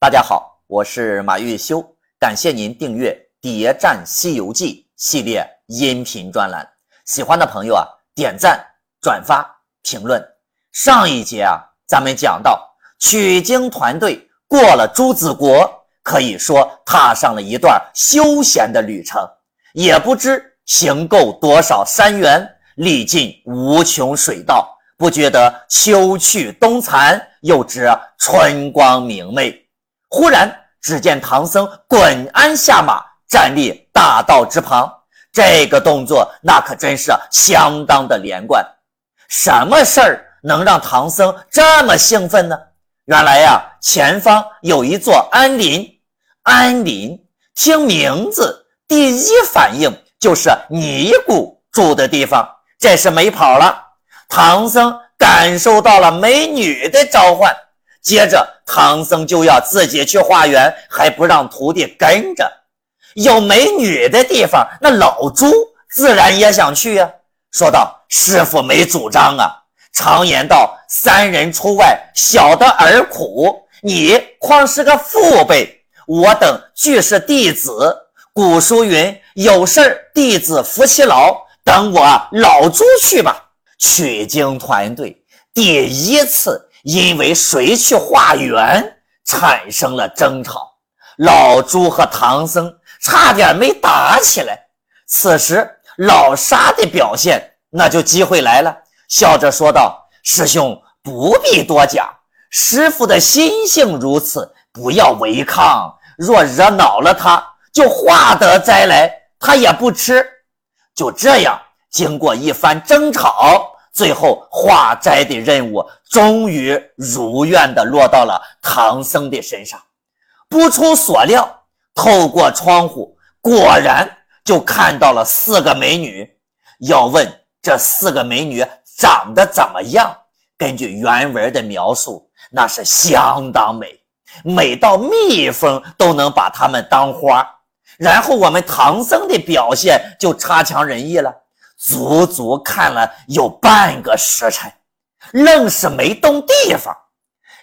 大家好，我是马玉修，感谢您订阅《谍战西游记》系列音频专栏。喜欢的朋友啊，点赞、转发、评论。上一节啊，咱们讲到取经团队过了朱子国，可以说踏上了一段休闲的旅程，也不知行够多少山原，历尽无穷水道，不觉得秋去冬残，又知春光明媚。忽然，只见唐僧滚鞍下马，站立大道之旁。这个动作，那可真是相当的连贯。什么事儿能让唐僧这么兴奋呢？原来呀，前方有一座安林。安林，听名字，第一反应就是尼姑住的地方。这是没跑了。唐僧感受到了美女的召唤。接着，唐僧就要自己去化缘，还不让徒弟跟着。有美女的地方，那老猪自然也想去呀。说道：“师傅没主张啊。常言道，三人出外，小的儿苦。你况是个父辈，我等俱是弟子。古书云：有事弟子服其劳。等我老猪去吧。取经团队第一次。”因为谁去化缘产生了争吵，老朱和唐僧差点没打起来。此时老沙的表现，那就机会来了，笑着说道：“师兄不必多讲，师傅的心性如此，不要违抗。若惹恼了他，就化得灾来，他也不吃。”就这样，经过一番争吵。最后化斋的任务终于如愿的落到了唐僧的身上。不出所料，透过窗户，果然就看到了四个美女。要问这四个美女长得怎么样？根据原文的描述，那是相当美，美到蜜蜂都能把它们当花。然后我们唐僧的表现就差强人意了。足足看了有半个时辰，愣是没动地方。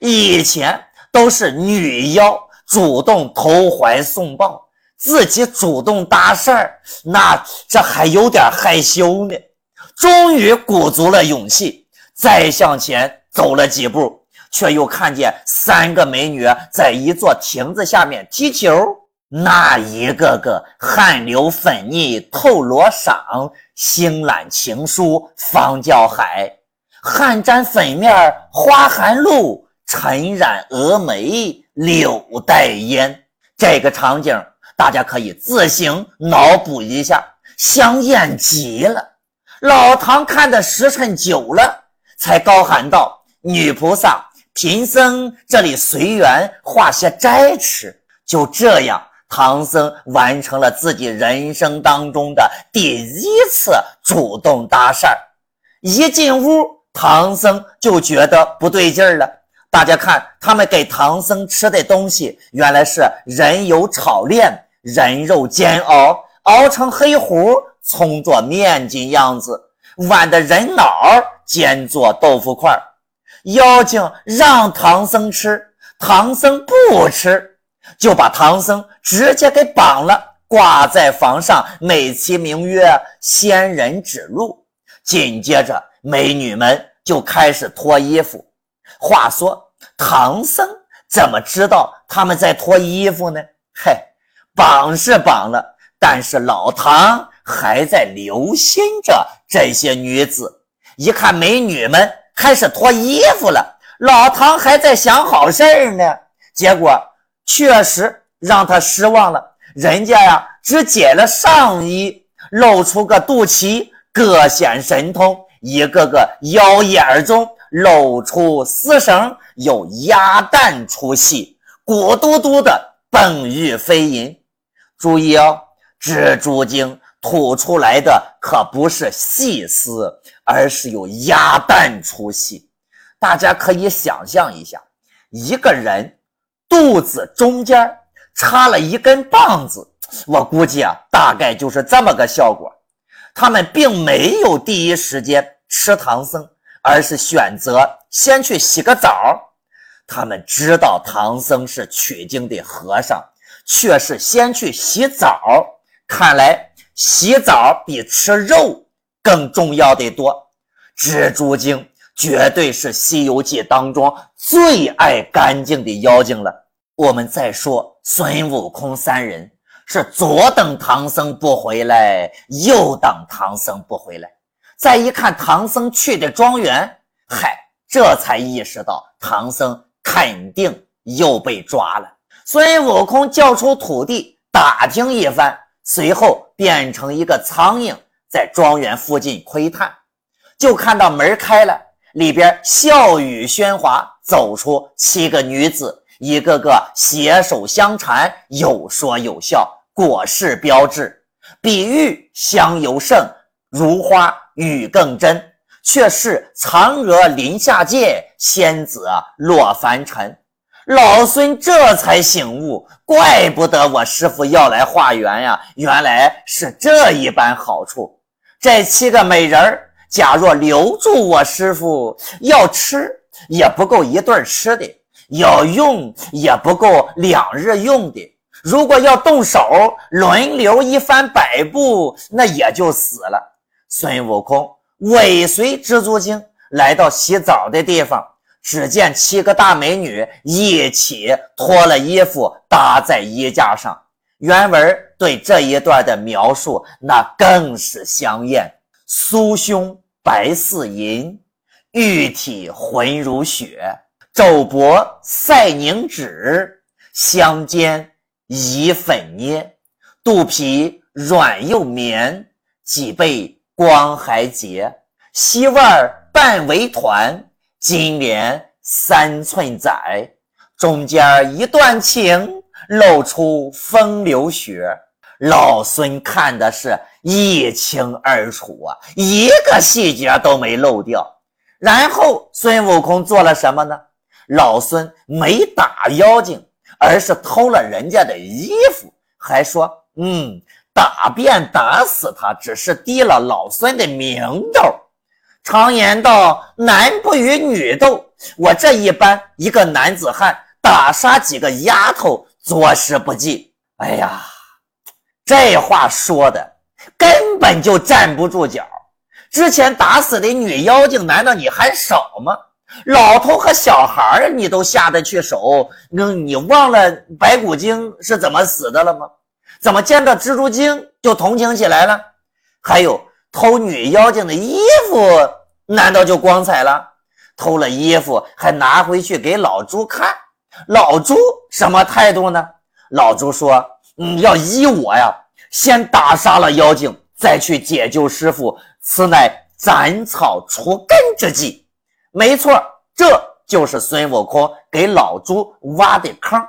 以前都是女妖主动投怀送抱，自己主动搭事儿，那这还有点害羞呢。终于鼓足了勇气，再向前走了几步，却又看见三个美女在一座亭子下面踢球。那一个个汗流粉腻透罗裳，星揽情书方叫海；汗沾粉面花含露，尘染蛾眉柳带烟。这个场景大家可以自行脑补一下，香艳极了。老唐看的时辰久了，才高喊道：“女菩萨，贫僧这里随缘化些斋吃。”就这样。唐僧完成了自己人生当中的第一次主动搭讪，一进屋，唐僧就觉得不对劲儿了。大家看，他们给唐僧吃的东西，原来是人油炒炼，人肉煎熬，熬成黑糊，葱做面筋样子；碗的人脑煎做豆腐块。妖精让唐僧吃，唐僧不吃。就把唐僧直接给绑了，挂在房上，美其名曰仙人指路。紧接着，美女们就开始脱衣服。话说，唐僧怎么知道他们在脱衣服呢？嘿，绑是绑了，但是老唐还在留心着这些女子。一看美女们开始脱衣服了，老唐还在想好事儿呢，结果。确实让他失望了，人家呀只解了上衣，露出个肚脐，各显神通；一个个腰眼儿中露出丝绳，有鸭蛋出戏，鼓嘟嘟的蹦玉飞银。注意哦，蜘蛛精吐出来的可不是细丝，而是有鸭蛋出戏。大家可以想象一下，一个人。肚子中间插了一根棒子，我估计啊，大概就是这么个效果。他们并没有第一时间吃唐僧，而是选择先去洗个澡。他们知道唐僧是取经的和尚，却是先去洗澡。看来洗澡比吃肉更重要的多。蜘蛛精绝对是《西游记》当中最爱干净的妖精了。我们再说孙悟空三人是左等唐僧不回来，右等唐僧不回来。再一看唐僧去的庄园，嗨，这才意识到唐僧肯定又被抓了。孙悟空叫出土地打听一番，随后变成一个苍蝇，在庄园附近窥探，就看到门开了，里边笑语喧哗，走出七个女子，一个个携手相缠，有说有笑，果是标志。比喻香尤盛，如花。雨更真，却是嫦娥临下界，仙子落凡尘。老孙这才醒悟，怪不得我师傅要来化缘呀，原来是这一般好处。这七个美人儿，假若留住我师傅，要吃也不够一顿吃的，要用也不够两日用的。如果要动手，轮流一番摆布，那也就死了。孙悟空尾随蜘蛛精来到洗澡的地方，只见七个大美女一起脱了衣服搭在衣架上。原文对这一段的描述，那更是香艳：酥胸白似银，玉体浑如雪，肘膊赛凝脂，香肩以粉捏，肚皮软又绵，脊背。光还洁，膝腕半围团，金莲三寸窄，中间一段情，露出风流雪。老孙看的是一清二楚啊，一个细节都没漏掉。然后孙悟空做了什么呢？老孙没打妖精，而是偷了人家的衣服，还说嗯。打便打死他，只是低了老孙的名头。常言道，男不与女斗。我这一般一个男子汉，打杀几个丫头，着实不济。哎呀，这话说的根本就站不住脚。之前打死的女妖精，难道你还少吗？老头和小孩儿你都下得去手？那你忘了白骨精是怎么死的了吗？怎么见到蜘蛛精就同情起来了？还有偷女妖精的衣服，难道就光彩了？偷了衣服还拿回去给老朱看，老朱什么态度呢？老朱说：“嗯，要依我呀，先打杀了妖精，再去解救师傅，此乃斩草除根之计。”没错，这就是孙悟空给老朱挖的坑。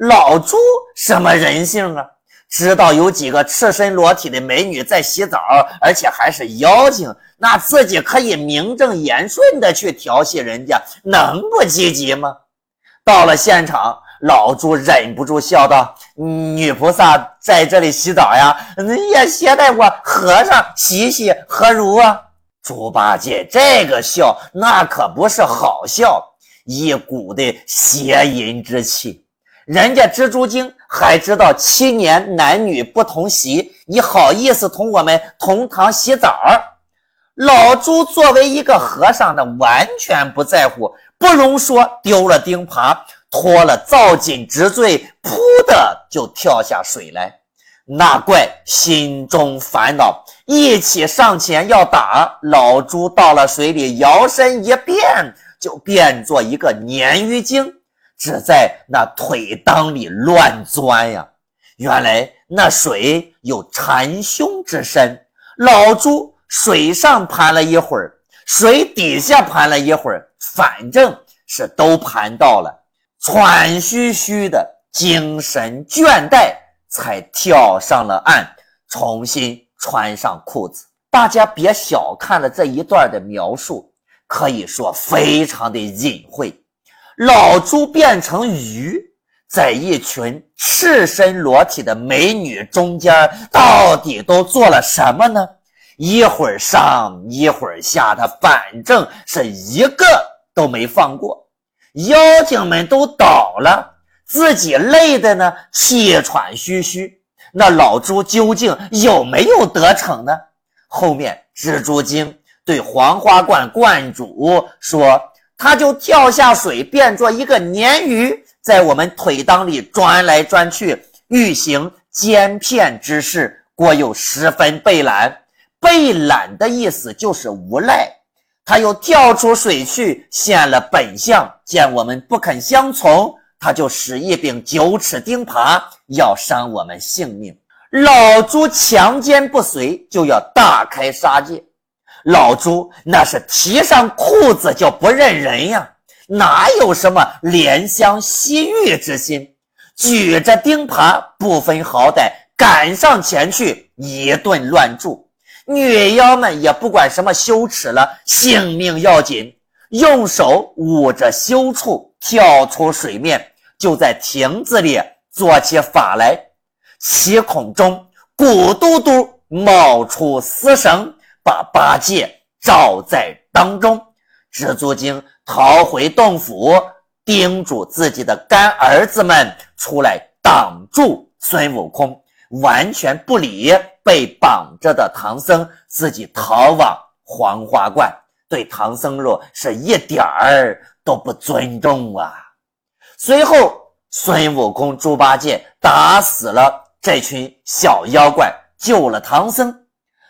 老朱什么人性啊？知道有几个赤身裸体的美女在洗澡，而且还是妖精，那自己可以名正言顺的去调戏人家，能不积极吗？到了现场，老朱忍不住笑道：“女菩萨在这里洗澡呀，也携带我和尚洗洗，何如啊？”猪八戒这个笑，那可不是好笑，一股的邪淫之气。人家蜘蛛精还知道七年男女不同席，你好意思同我们同堂洗澡？老朱作为一个和尚的，完全不在乎，不容说丢了钉耙，脱了皂锦直坠，噗的就跳下水来。那怪心中烦恼，一起上前要打老朱。到了水里，摇身一变，就变作一个鲶鱼精。只在那腿裆里乱钻呀！原来那水有缠胸之身。老朱水上盘了一会儿，水底下盘了一会儿，反正是都盘到了，喘吁吁的，精神倦怠，才跳上了岸，重新穿上裤子。大家别小看了这一段的描述，可以说非常的隐晦。老朱变成鱼，在一群赤身裸体的美女中间，到底都做了什么呢？一会儿上，一会儿下，他反正是一个都没放过。妖精们都倒了，自己累的呢气喘吁吁。那老猪究竟有没有得逞呢？后面蜘蛛精对黄花罐罐主说：“他就跳下水，变作一个鲶鱼，在我们腿裆里钻来钻去，欲行奸骗之事，果有十分被懒。被懒的意思就是无赖。他又跳出水去，现了本相，见我们不肯相从。”他就使一柄九齿钉耙，要伤我们性命。老猪强奸不遂，就要大开杀戒。老猪那是提上裤子就不认人呀，哪有什么怜香惜玉之心？举着钉耙，不分好歹，赶上前去一顿乱住。女妖们也不管什么羞耻了，性命要紧，用手捂着羞处。跳出水面，就在亭子里做起法来。七孔中咕嘟嘟冒出丝绳，把八戒罩在当中。蜘蛛精逃回洞府，叮嘱自己的干儿子们出来挡住孙悟空，完全不理被绑着的唐僧，自己逃往黄花观，对唐僧肉是一点儿。都不尊重啊！随后，孙悟空、猪八戒打死了这群小妖怪，救了唐僧。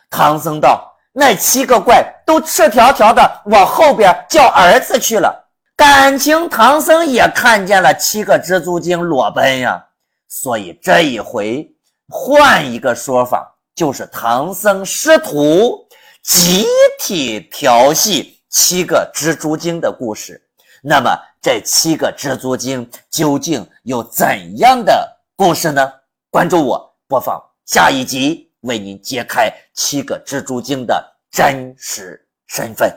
唐僧道：“那七个怪都赤条条的往后边叫儿子去了。”感情唐僧也看见了七个蜘蛛精裸奔呀，所以这一回换一个说法，就是唐僧师徒集体调戏七个蜘蛛精的故事。那么这七个蜘蛛精究竟有怎样的故事呢？关注我，播放下一集，为您揭开七个蜘蛛精的真实身份。